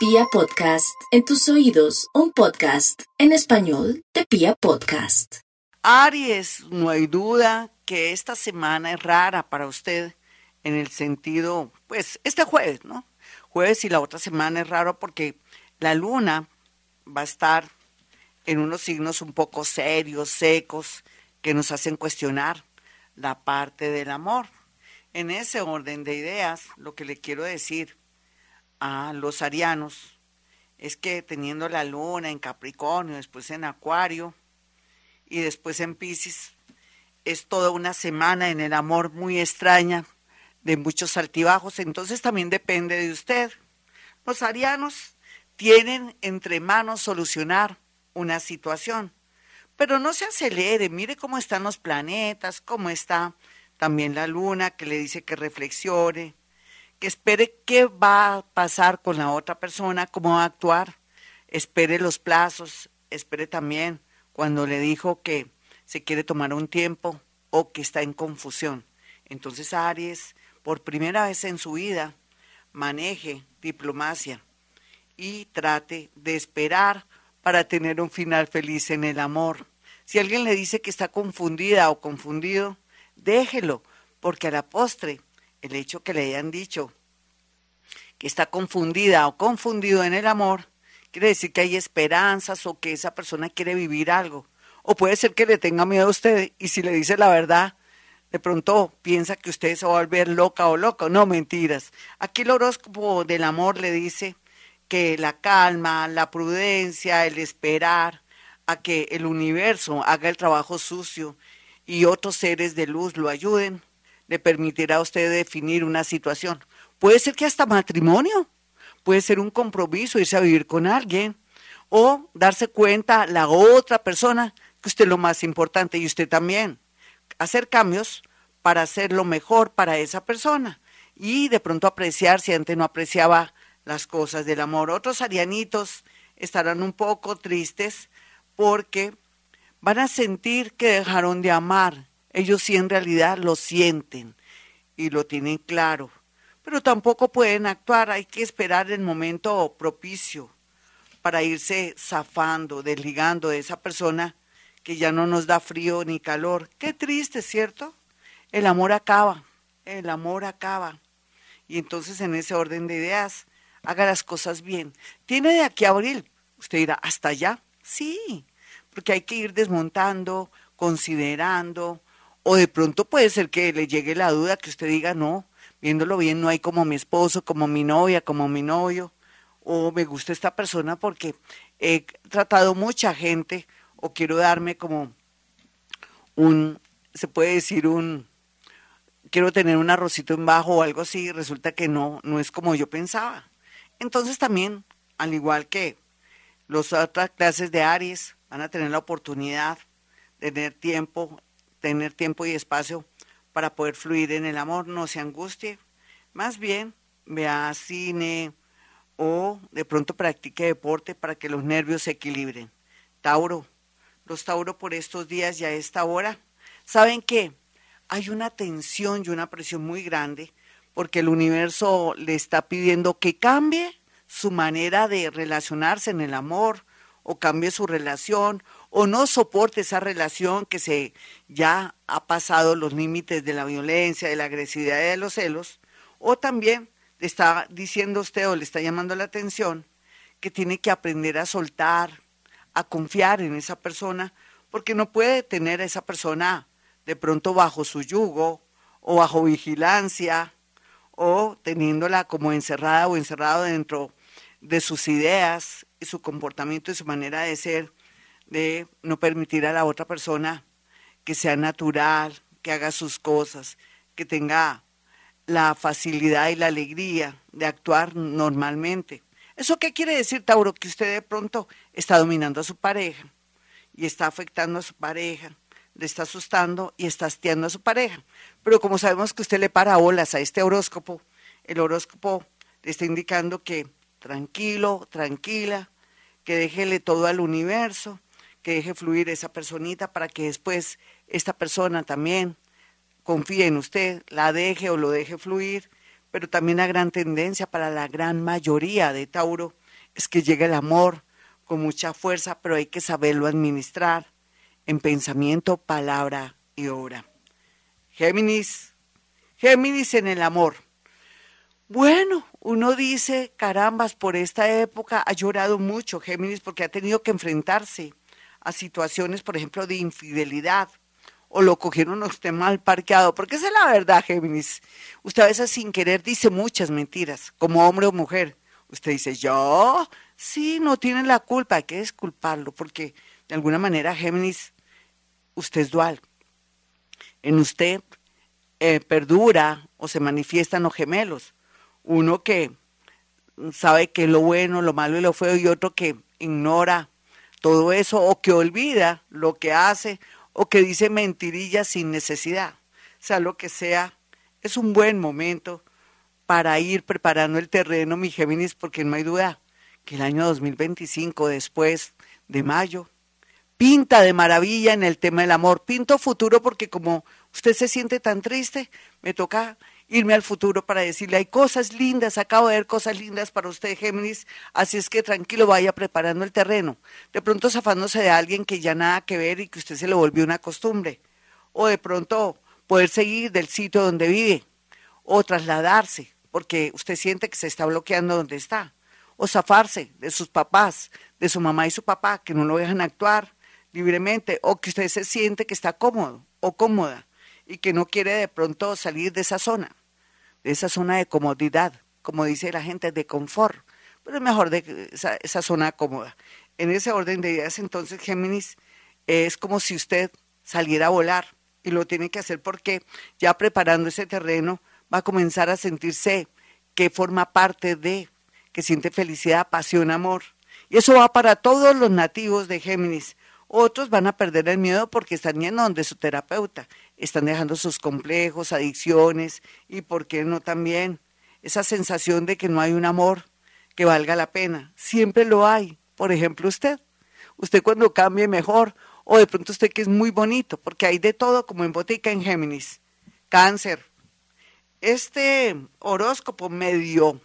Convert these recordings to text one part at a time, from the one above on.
Pia Podcast, en tus oídos, un podcast en español de Pia Podcast. Aries, no hay duda que esta semana es rara para usted en el sentido, pues este jueves, ¿no? Jueves y la otra semana es raro porque la luna va a estar en unos signos un poco serios, secos, que nos hacen cuestionar la parte del amor. En ese orden de ideas, lo que le quiero decir a los arianos. Es que teniendo la luna en Capricornio, después en Acuario y después en Pisces, es toda una semana en el amor muy extraña, de muchos altibajos, entonces también depende de usted. Los arianos tienen entre manos solucionar una situación, pero no se acelere, mire cómo están los planetas, cómo está también la luna, que le dice que reflexione, que espere qué va a pasar con la otra persona, cómo va a actuar, espere los plazos, espere también cuando le dijo que se quiere tomar un tiempo o que está en confusión. Entonces Aries, por primera vez en su vida, maneje diplomacia y trate de esperar para tener un final feliz en el amor. Si alguien le dice que está confundida o confundido, déjelo, porque a la postre, el hecho que le hayan dicho que está confundida o confundido en el amor, quiere decir que hay esperanzas o que esa persona quiere vivir algo. O puede ser que le tenga miedo a usted y si le dice la verdad, de pronto piensa que usted se va a volver loca o loco. No, mentiras. Aquí el horóscopo del amor le dice que la calma, la prudencia, el esperar a que el universo haga el trabajo sucio y otros seres de luz lo ayuden, le permitirá a usted definir una situación. Puede ser que hasta matrimonio, puede ser un compromiso, irse a vivir con alguien, o darse cuenta la otra persona que usted es lo más importante y usted también. Hacer cambios para hacer lo mejor para esa persona y de pronto apreciar si antes no apreciaba las cosas del amor. Otros arianitos estarán un poco tristes porque van a sentir que dejaron de amar. Ellos sí en realidad lo sienten y lo tienen claro, pero tampoco pueden actuar. Hay que esperar el momento propicio para irse zafando, desligando de esa persona que ya no nos da frío ni calor. Qué triste, ¿cierto? El amor acaba, el amor acaba. Y entonces en ese orden de ideas, haga las cosas bien. Tiene de aquí a abril, usted dirá, ¿hasta allá? Sí, porque hay que ir desmontando, considerando, o de pronto puede ser que le llegue la duda que usted diga, no, viéndolo bien, no hay como mi esposo, como mi novia, como mi novio, o me gusta esta persona porque he tratado mucha gente, o quiero darme como un, se puede decir un, quiero tener un arrocito en bajo o algo así, resulta que no, no es como yo pensaba. Entonces también, al igual que las otras clases de Aries, van a tener la oportunidad de tener tiempo, tener tiempo y espacio para poder fluir en el amor, no se angustie, más bien vea cine o de pronto practique deporte para que los nervios se equilibren. Tauro, los Tauro por estos días y a esta hora, ¿saben qué? Hay una tensión y una presión muy grande porque el universo le está pidiendo que cambie su manera de relacionarse en el amor o cambie su relación o no soporte esa relación que se ya ha pasado los límites de la violencia, de la agresividad de los celos, o también está diciendo usted o le está llamando la atención que tiene que aprender a soltar, a confiar en esa persona, porque no puede tener a esa persona de pronto bajo su yugo o bajo vigilancia o teniéndola como encerrada o encerrado dentro de sus ideas y su comportamiento y su manera de ser, de no permitir a la otra persona que sea natural, que haga sus cosas, que tenga la facilidad y la alegría de actuar normalmente. ¿Eso qué quiere decir, Tauro? Que usted de pronto está dominando a su pareja y está afectando a su pareja, le está asustando y está hastiando a su pareja. Pero como sabemos que usted le para olas a este horóscopo, el horóscopo le está indicando que tranquilo, tranquila, que déjele todo al universo, que deje fluir esa personita para que después esta persona también confíe en usted, la deje o lo deje fluir, pero también la gran tendencia para la gran mayoría de Tauro es que llega el amor con mucha fuerza, pero hay que saberlo administrar en pensamiento, palabra y obra. Géminis, Géminis en el amor. Bueno, uno dice, carambas, por esta época ha llorado mucho Géminis porque ha tenido que enfrentarse a situaciones, por ejemplo, de infidelidad, o lo cogieron a usted mal parqueado, porque esa es la verdad, Géminis. Usted a veces sin querer dice muchas mentiras, como hombre o mujer. Usted dice, yo, sí, no tiene la culpa, hay que disculparlo, porque de alguna manera, Géminis, usted es dual. En usted eh, perdura o se manifiestan los gemelos. Uno que sabe que lo bueno, lo malo y lo feo, y otro que ignora todo eso o que olvida lo que hace o que dice mentirillas sin necesidad. O sea, lo que sea, es un buen momento para ir preparando el terreno, mi Géminis, porque no hay duda que el año 2025, después de mayo, pinta de maravilla en el tema del amor. Pinto futuro porque como usted se siente tan triste, me toca irme al futuro para decirle, hay cosas lindas, acabo de ver cosas lindas para usted, Géminis, así es que tranquilo, vaya preparando el terreno. De pronto zafándose de alguien que ya nada que ver y que usted se le volvió una costumbre. O de pronto poder seguir del sitio donde vive, o trasladarse, porque usted siente que se está bloqueando donde está. O zafarse de sus papás, de su mamá y su papá, que no lo dejan actuar libremente, o que usted se siente que está cómodo o cómoda y que no quiere de pronto salir de esa zona esa zona de comodidad, como dice la gente, de confort, pero es mejor de esa, esa zona cómoda. En ese orden de ideas, entonces, Géminis, es como si usted saliera a volar y lo tiene que hacer porque ya preparando ese terreno va a comenzar a sentirse que forma parte de, que siente felicidad, pasión, amor. Y eso va para todos los nativos de Géminis. Otros van a perder el miedo porque están yendo donde su terapeuta están dejando sus complejos, adicciones y, ¿por qué no también? Esa sensación de que no hay un amor que valga la pena. Siempre lo hay. Por ejemplo, usted. Usted cuando cambie mejor o de pronto usted que es muy bonito, porque hay de todo como en botica en Géminis. Cáncer. Este horóscopo medio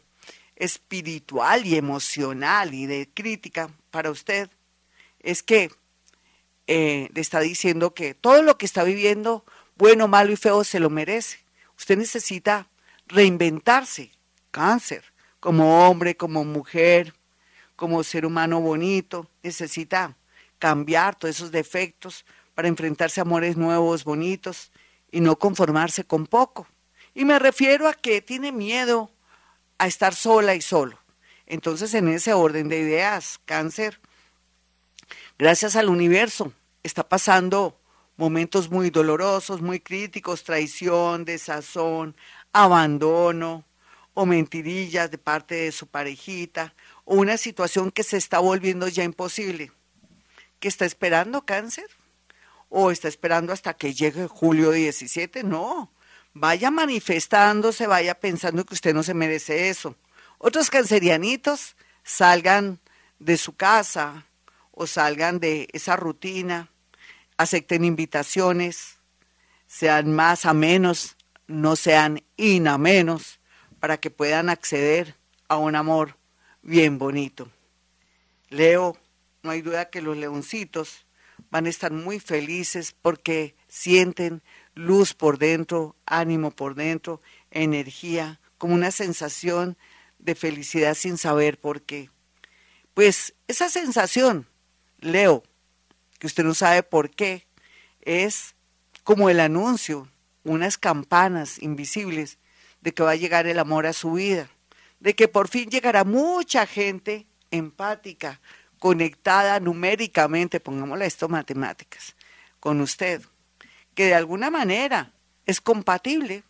espiritual y emocional y de crítica para usted es que eh, le está diciendo que todo lo que está viviendo bueno, malo y feo, se lo merece. Usted necesita reinventarse, cáncer, como hombre, como mujer, como ser humano bonito. Necesita cambiar todos esos defectos para enfrentarse a amores nuevos, bonitos, y no conformarse con poco. Y me refiero a que tiene miedo a estar sola y solo. Entonces, en ese orden de ideas, cáncer, gracias al universo, está pasando momentos muy dolorosos, muy críticos, traición, desazón, abandono o mentirillas de parte de su parejita o una situación que se está volviendo ya imposible. ¿Que está esperando cáncer? ¿O está esperando hasta que llegue julio 17? No, vaya manifestándose, vaya pensando que usted no se merece eso. Otros cancerianitos salgan de su casa o salgan de esa rutina acepten invitaciones, sean más a menos, no sean inamenos, para que puedan acceder a un amor bien bonito. Leo, no hay duda que los leoncitos van a estar muy felices porque sienten luz por dentro, ánimo por dentro, energía, como una sensación de felicidad sin saber por qué. Pues esa sensación, Leo, que usted no sabe por qué, es como el anuncio, unas campanas invisibles de que va a llegar el amor a su vida, de que por fin llegará mucha gente empática, conectada numéricamente, pongámosle esto matemáticas, con usted, que de alguna manera es compatible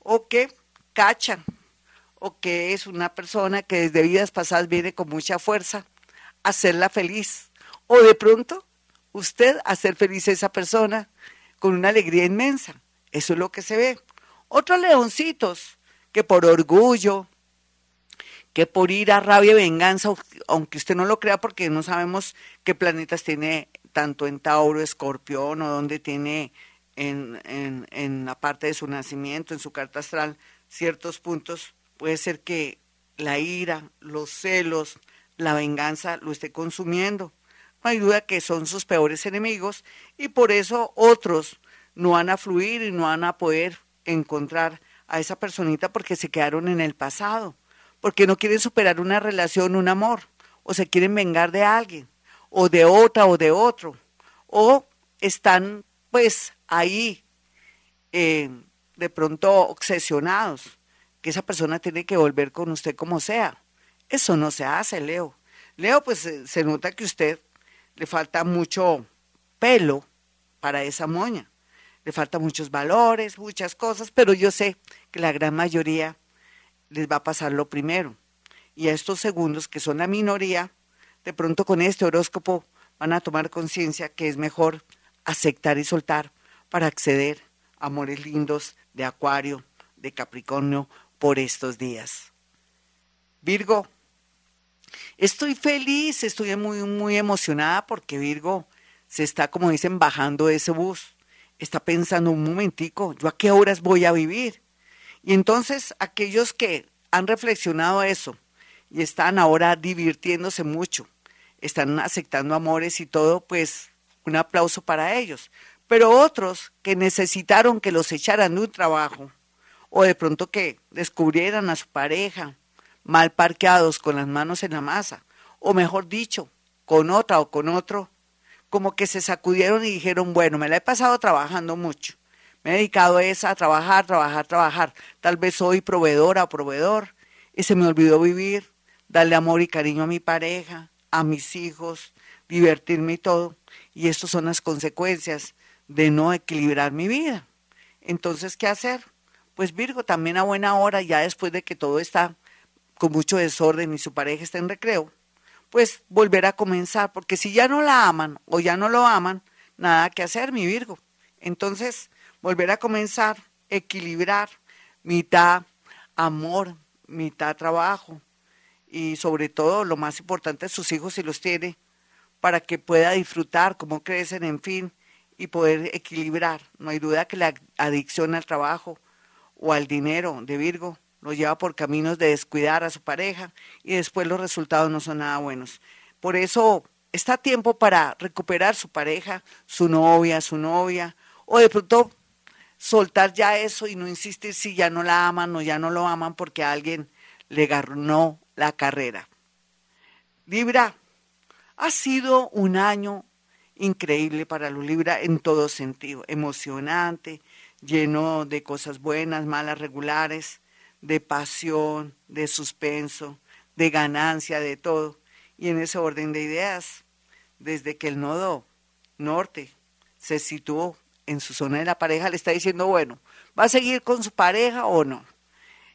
o que cacha o que es una persona que desde vidas pasadas viene con mucha fuerza a hacerla feliz o de pronto usted hacer feliz a esa persona con una alegría inmensa. Eso es lo que se ve. Otros leoncitos que por orgullo, que por ir a rabia y venganza, aunque usted no lo crea porque no sabemos qué planetas tiene tanto en Tauro, Escorpión o dónde tiene en, en, en la parte de su nacimiento, en su carta astral, ciertos puntos, puede ser que la ira, los celos, la venganza lo esté consumiendo. No hay duda que son sus peores enemigos y por eso otros no van a fluir y no van a poder encontrar a esa personita porque se quedaron en el pasado, porque no quieren superar una relación, un amor, o se quieren vengar de alguien, o de otra o de otro, o están pues ahí eh, de pronto obsesionados, que esa persona tiene que volver con usted como sea. Eso no se hace, Leo. Leo, pues se nota que usted le falta mucho pelo para esa moña le faltan muchos valores, muchas cosas, pero yo sé que la gran mayoría les va a pasar lo primero. Y a estos segundos, que son la minoría, de pronto con este horóscopo van a tomar conciencia que es mejor aceptar y soltar para acceder a amores lindos de Acuario, de Capricornio por estos días. Virgo, estoy feliz, estoy muy, muy emocionada porque Virgo se está, como dicen, bajando de ese bus está pensando un momentico, ¿yo a qué horas voy a vivir? Y entonces aquellos que han reflexionado eso y están ahora divirtiéndose mucho, están aceptando amores y todo, pues un aplauso para ellos. Pero otros que necesitaron que los echaran de un trabajo o de pronto que descubrieran a su pareja mal parqueados con las manos en la masa, o mejor dicho, con otra o con otro, como que se sacudieron y dijeron, bueno, me la he pasado trabajando mucho. Me he dedicado a, esa, a trabajar, trabajar, trabajar. Tal vez soy proveedora o proveedor y se me olvidó vivir, darle amor y cariño a mi pareja, a mis hijos, divertirme y todo. Y estas son las consecuencias de no equilibrar mi vida. Entonces, ¿qué hacer? Pues Virgo, también a buena hora, ya después de que todo está con mucho desorden y su pareja está en recreo, pues volver a comenzar, porque si ya no la aman o ya no lo aman, nada que hacer, mi Virgo. Entonces, volver a comenzar, equilibrar mitad amor, mitad trabajo y sobre todo lo más importante, sus hijos si los tiene, para que pueda disfrutar cómo crecen, en fin, y poder equilibrar. No hay duda que la adicción al trabajo o al dinero de Virgo lo lleva por caminos de descuidar a su pareja y después los resultados no son nada buenos. Por eso está tiempo para recuperar su pareja, su novia, su novia, o de pronto soltar ya eso y no insistir si ya no la aman o ya no lo aman porque alguien le ganó la carrera. Libra, ha sido un año increíble para los Libra en todo sentido, emocionante, lleno de cosas buenas, malas, regulares de pasión, de suspenso, de ganancia, de todo. Y en ese orden de ideas, desde que el nodo norte se situó en su zona de la pareja, le está diciendo, bueno, ¿va a seguir con su pareja o no?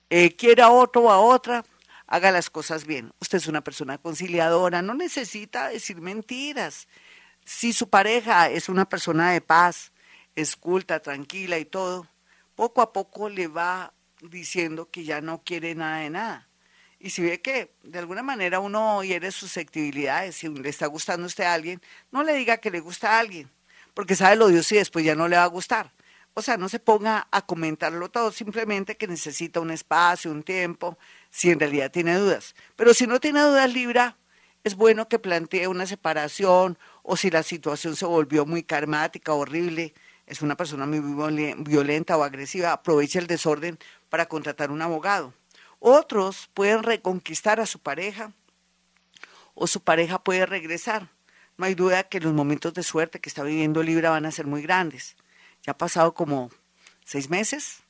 Eh, ¿Quiere a otro o a otra? Haga las cosas bien. Usted es una persona conciliadora, no necesita decir mentiras. Si su pareja es una persona de paz, esculta, tranquila y todo, poco a poco le va diciendo que ya no quiere nada de nada. Y si ve que de alguna manera uno hiere susceptibilidades, si le está gustando a usted a alguien, no le diga que le gusta a alguien, porque sabe lo Dios y después ya no le va a gustar. O sea, no se ponga a comentarlo todo, simplemente que necesita un espacio, un tiempo, si en realidad tiene dudas. Pero si no tiene dudas, Libra, es bueno que plantee una separación o si la situación se volvió muy karmática, horrible, es una persona muy violenta o agresiva, aprovecha el desorden para contratar un abogado. Otros pueden reconquistar a su pareja o su pareja puede regresar. No hay duda que los momentos de suerte que está viviendo Libra van a ser muy grandes. Ya ha pasado como seis meses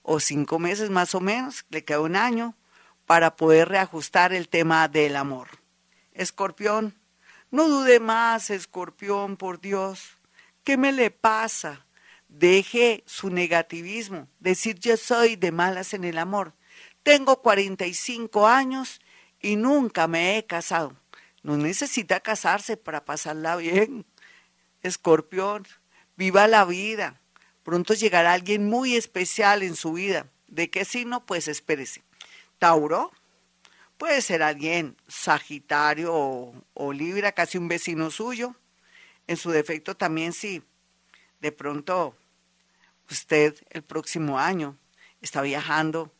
o cinco meses más o menos, le queda un año para poder reajustar el tema del amor. Escorpión, no dude más, escorpión, por Dios. ¿Qué me le pasa? Deje su negativismo, decir yo soy de malas en el amor. Tengo 45 años y nunca me he casado. No necesita casarse para pasarla bien. Escorpión, viva la vida. Pronto llegará alguien muy especial en su vida. ¿De qué signo? Pues espérese. Tauro, puede ser alguien Sagitario o, o Libra, casi un vecino suyo. En su defecto también sí de pronto usted el próximo año está viajando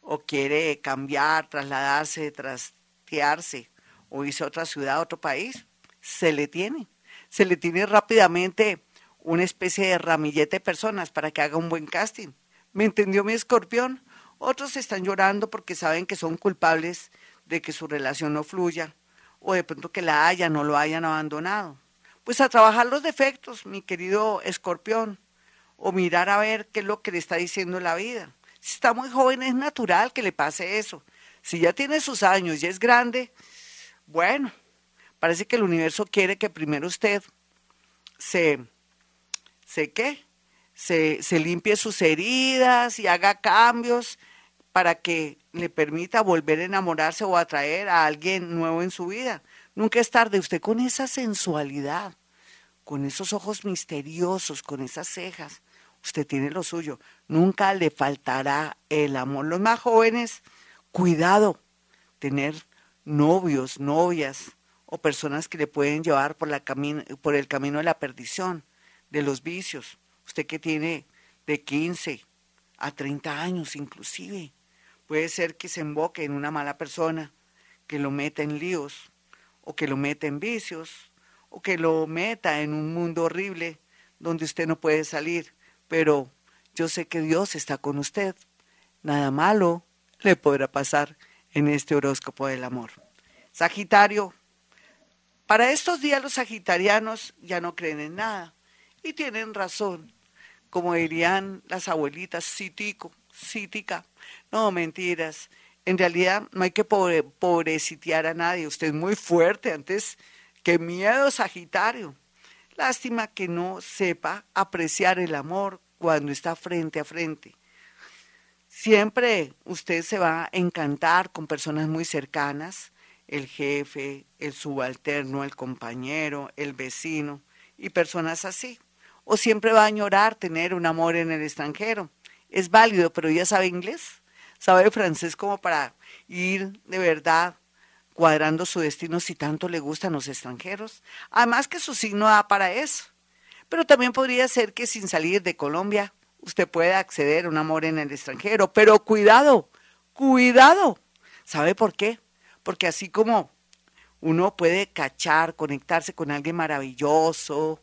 o quiere cambiar, trasladarse, trastearse o irse a otra ciudad, a otro país, se le tiene. Se le tiene rápidamente una especie de ramillete de personas para que haga un buen casting. ¿Me entendió mi escorpión? Otros están llorando porque saben que son culpables de que su relación no fluya o de pronto que la hayan o lo hayan abandonado. Pues a trabajar los defectos, mi querido escorpión, o mirar a ver qué es lo que le está diciendo la vida. Si está muy joven es natural que le pase eso. Si ya tiene sus años y es grande, bueno, parece que el universo quiere que primero usted se, se qué, se, se limpie sus heridas y haga cambios para que le permita volver a enamorarse o atraer a alguien nuevo en su vida. Nunca es tarde. Usted con esa sensualidad, con esos ojos misteriosos, con esas cejas, usted tiene lo suyo. Nunca le faltará el amor. Los más jóvenes, cuidado, tener novios, novias o personas que le pueden llevar por, la por el camino de la perdición, de los vicios. Usted que tiene de 15 a 30 años inclusive, puede ser que se emboque en una mala persona, que lo meta en líos, o que lo meta en vicios, o que lo meta en un mundo horrible donde usted no puede salir. Pero yo sé que Dios está con usted. Nada malo le podrá pasar en este horóscopo del amor. Sagitario, para estos días los sagitarianos ya no creen en nada y tienen razón. Como dirían las abuelitas, cítico, cítica. No, mentiras. En realidad no hay que pobre, pobrecitear a nadie. Usted es muy fuerte. Antes, qué miedo, Sagitario. Lástima que no sepa apreciar el amor cuando está frente a frente. Siempre usted se va a encantar con personas muy cercanas, el jefe, el subalterno, el compañero, el vecino y personas así. O siempre va a añorar tener un amor en el extranjero. Es válido, pero ya sabe inglés, sabe francés como para ir de verdad cuadrando su destino si tanto le gustan los extranjeros. Además que su signo da para eso. Pero también podría ser que sin salir de Colombia usted pueda acceder a un amor en el extranjero. Pero cuidado, cuidado. ¿Sabe por qué? Porque así como uno puede cachar, conectarse con alguien maravilloso,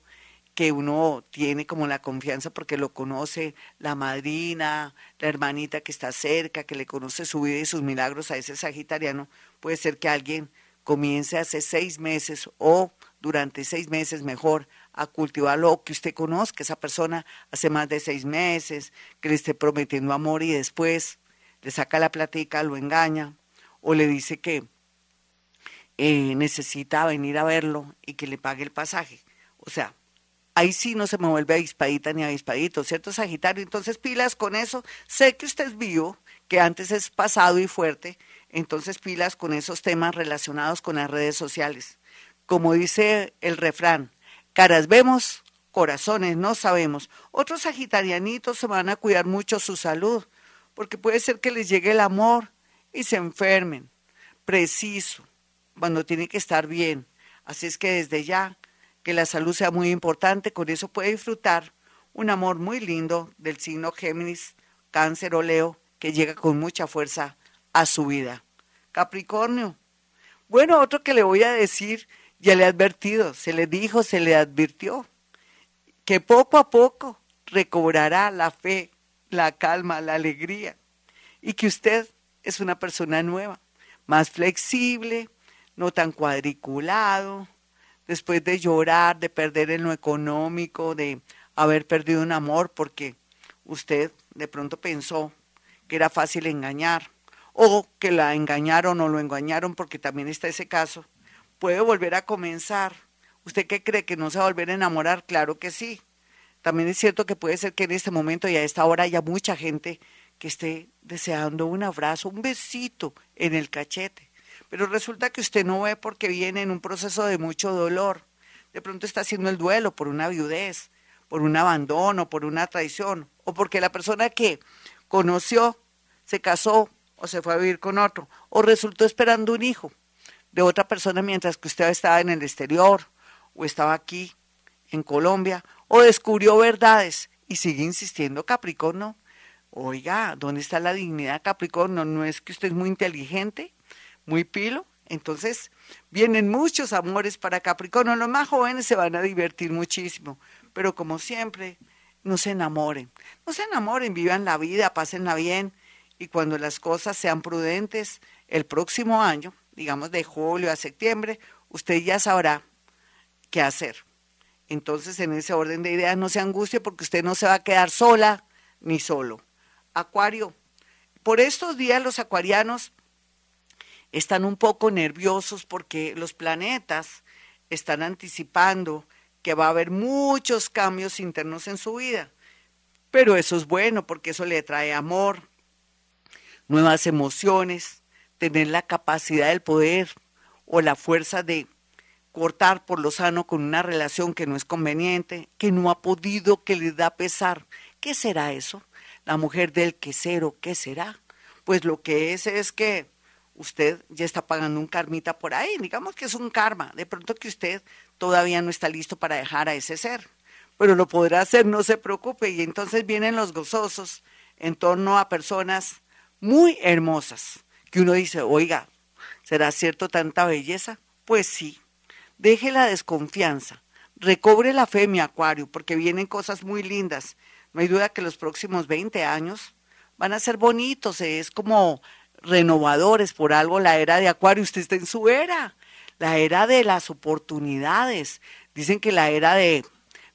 que uno tiene como la confianza porque lo conoce la madrina, la hermanita que está cerca, que le conoce su vida y sus milagros a ese sagitariano, puede ser que alguien comience hace seis meses o durante seis meses mejor a cultivar lo que usted conozca, esa persona hace más de seis meses, que le esté prometiendo amor y después le saca la platica, lo engaña o le dice que eh, necesita venir a verlo y que le pague el pasaje. O sea, ahí sí no se me vuelve avispadita ni avispadito, ¿cierto, Sagitario? Entonces pilas con eso. Sé que usted es vivo, que antes es pasado y fuerte, entonces pilas con esos temas relacionados con las redes sociales. Como dice el refrán, caras vemos, corazones no sabemos. Otros sagitarianitos se van a cuidar mucho su salud, porque puede ser que les llegue el amor y se enfermen. Preciso, cuando tiene que estar bien. Así es que desde ya, que la salud sea muy importante, con eso puede disfrutar un amor muy lindo del signo Géminis, Cáncer o Leo, que llega con mucha fuerza a su vida. Capricornio. Bueno, otro que le voy a decir ya le he advertido, se le dijo, se le advirtió, que poco a poco recobrará la fe, la calma, la alegría, y que usted es una persona nueva, más flexible, no tan cuadriculado, después de llorar, de perder en lo económico, de haber perdido un amor, porque usted de pronto pensó que era fácil engañar, o que la engañaron o lo engañaron, porque también está ese caso, puede volver a comenzar. ¿Usted qué cree que no se va a volver a enamorar? Claro que sí. También es cierto que puede ser que en este momento y a esta hora haya mucha gente que esté deseando un abrazo, un besito en el cachete. Pero resulta que usted no ve porque viene en un proceso de mucho dolor. De pronto está haciendo el duelo por una viudez, por un abandono, por una traición, o porque la persona que conoció se casó o se fue a vivir con otro, o resultó esperando un hijo de otra persona mientras que usted estaba en el exterior o estaba aquí en Colombia o descubrió verdades y sigue insistiendo Capricornio. Oiga, ¿dónde está la dignidad Capricornio? ¿No es que usted es muy inteligente, muy pilo? Entonces, vienen muchos amores para Capricornio. Los más jóvenes se van a divertir muchísimo, pero como siempre, no se enamoren. No se enamoren, vivan la vida, pásenla bien y cuando las cosas sean prudentes, el próximo año, digamos de julio a septiembre, usted ya sabrá qué hacer. Entonces, en ese orden de ideas, no se angustie porque usted no se va a quedar sola ni solo. Acuario, por estos días los acuarianos están un poco nerviosos porque los planetas están anticipando que va a haber muchos cambios internos en su vida. Pero eso es bueno porque eso le trae amor, nuevas emociones, tener la capacidad del poder o la fuerza de cortar por lo sano con una relación que no es conveniente, que no ha podido, que le da pesar. ¿Qué será eso? La mujer del quesero, ¿qué será? Pues lo que es es que usted ya está pagando un karmita por ahí, digamos que es un karma, de pronto que usted todavía no está listo para dejar a ese ser, pero lo podrá hacer, no se preocupe, y entonces vienen los gozosos en torno a personas muy hermosas, que uno dice, oiga, ¿será cierto tanta belleza? Pues sí, deje la desconfianza, recobre la fe, mi acuario, porque vienen cosas muy lindas. No hay duda que los próximos 20 años van a ser bonitos, es como renovadores, por algo la era de acuario, usted está en su era, la era de las oportunidades. Dicen que la era de,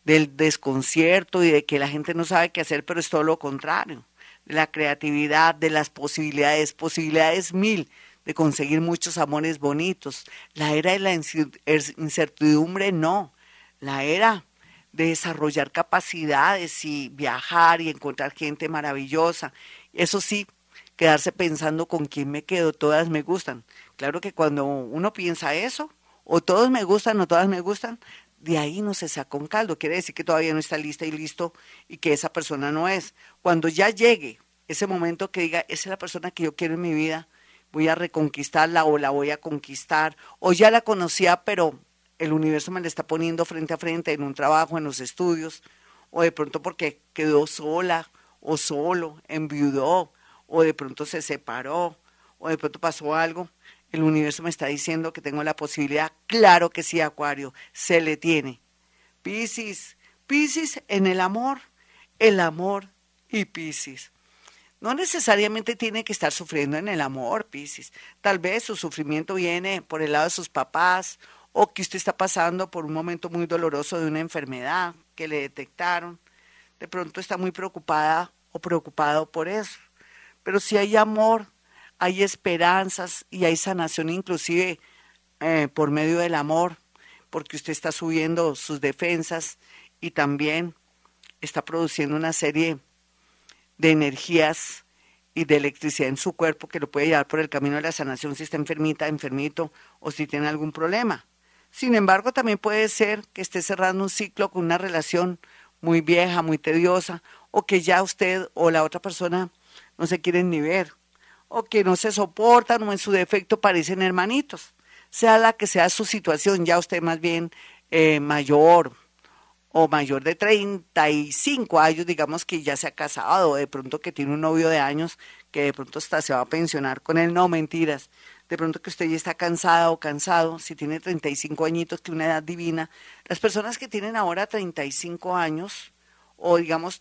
del desconcierto y de que la gente no sabe qué hacer, pero es todo lo contrario de la creatividad, de las posibilidades, posibilidades mil de conseguir muchos amores bonitos. La era de la incertidumbre no, la era de desarrollar capacidades y viajar y encontrar gente maravillosa. Eso sí, quedarse pensando con quién me quedo, todas me gustan. Claro que cuando uno piensa eso, o todos me gustan o todas me gustan, de ahí no se saca un caldo. Quiere decir que todavía no está lista y listo y que esa persona no es. Cuando ya llegue ese momento que diga, esa es la persona que yo quiero en mi vida, voy a reconquistarla o la voy a conquistar, o ya la conocía, pero el universo me la está poniendo frente a frente en un trabajo, en los estudios, o de pronto porque quedó sola o solo, enviudó, o de pronto se separó, o de pronto pasó algo. El universo me está diciendo que tengo la posibilidad, claro que sí, Acuario, se le tiene. Piscis, Piscis en el amor, el amor y Piscis. No necesariamente tiene que estar sufriendo en el amor, Piscis. Tal vez su sufrimiento viene por el lado de sus papás o que usted está pasando por un momento muy doloroso de una enfermedad que le detectaron. De pronto está muy preocupada o preocupado por eso. Pero si hay amor, hay esperanzas y hay sanación inclusive eh, por medio del amor, porque usted está subiendo sus defensas y también está produciendo una serie de energías y de electricidad en su cuerpo que lo puede llevar por el camino de la sanación si está enfermita, enfermito o si tiene algún problema. Sin embargo, también puede ser que esté cerrando un ciclo con una relación muy vieja, muy tediosa, o que ya usted o la otra persona no se quieren ni ver, o que no se soportan o en su defecto parecen hermanitos. Sea la que sea su situación, ya usted más bien eh, mayor, o mayor de 35 años, digamos que ya se ha casado, de pronto que tiene un novio de años, que de pronto hasta se va a pensionar con él, no mentiras. De pronto que usted ya está cansada o cansado, si tiene 35 añitos, que una edad divina. Las personas que tienen ahora 35 años, o digamos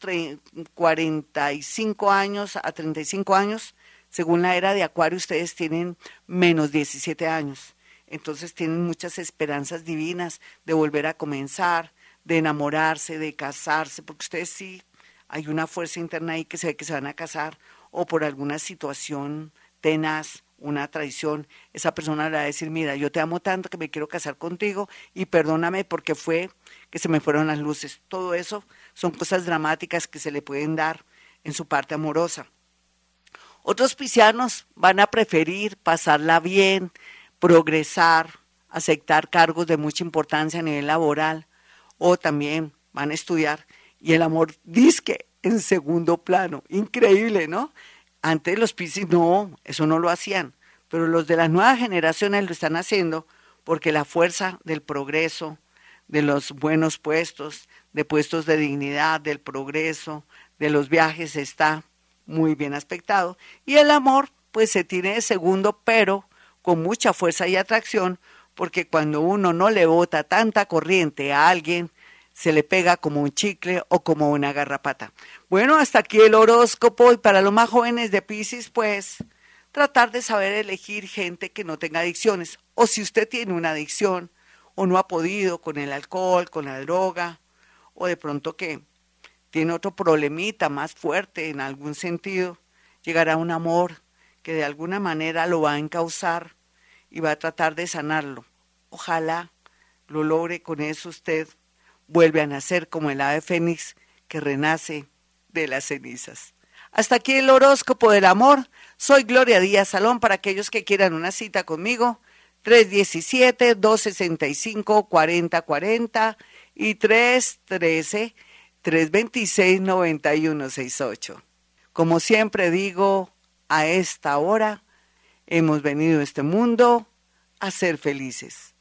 45 años a 35 años, según la era de Acuario, ustedes tienen menos 17 años. Entonces tienen muchas esperanzas divinas de volver a comenzar, de enamorarse, de casarse, porque ustedes sí hay una fuerza interna ahí que se ve que se van a casar o por alguna situación tenaz, una traición, esa persona le va a decir, mira, yo te amo tanto que me quiero casar contigo y perdóname porque fue que se me fueron las luces. Todo eso son cosas dramáticas que se le pueden dar en su parte amorosa. Otros piscianos van a preferir pasarla bien, progresar, aceptar cargos de mucha importancia a nivel laboral, o también van a estudiar y el amor disque en segundo plano. Increíble, ¿no? Antes los Piscis no, eso no lo hacían, pero los de las nuevas generaciones lo están haciendo porque la fuerza del progreso, de los buenos puestos, de puestos de dignidad, del progreso, de los viajes está muy bien aspectado. Y el amor pues se tiene de segundo, pero con mucha fuerza y atracción, porque cuando uno no le bota tanta corriente a alguien, se le pega como un chicle o como una garrapata. Bueno, hasta aquí el horóscopo y para los más jóvenes de Pisces, pues tratar de saber elegir gente que no tenga adicciones o si usted tiene una adicción o no ha podido con el alcohol, con la droga o de pronto que tiene otro problemita más fuerte en algún sentido, llegará un amor que de alguna manera lo va a encauzar y va a tratar de sanarlo. Ojalá lo logre con eso usted vuelve a nacer como el ave fénix que renace de las cenizas. Hasta aquí el horóscopo del amor. Soy Gloria Díaz Salón para aquellos que quieran una cita conmigo. 317-265-4040 y 313-326-9168. Como siempre digo, a esta hora hemos venido a este mundo a ser felices.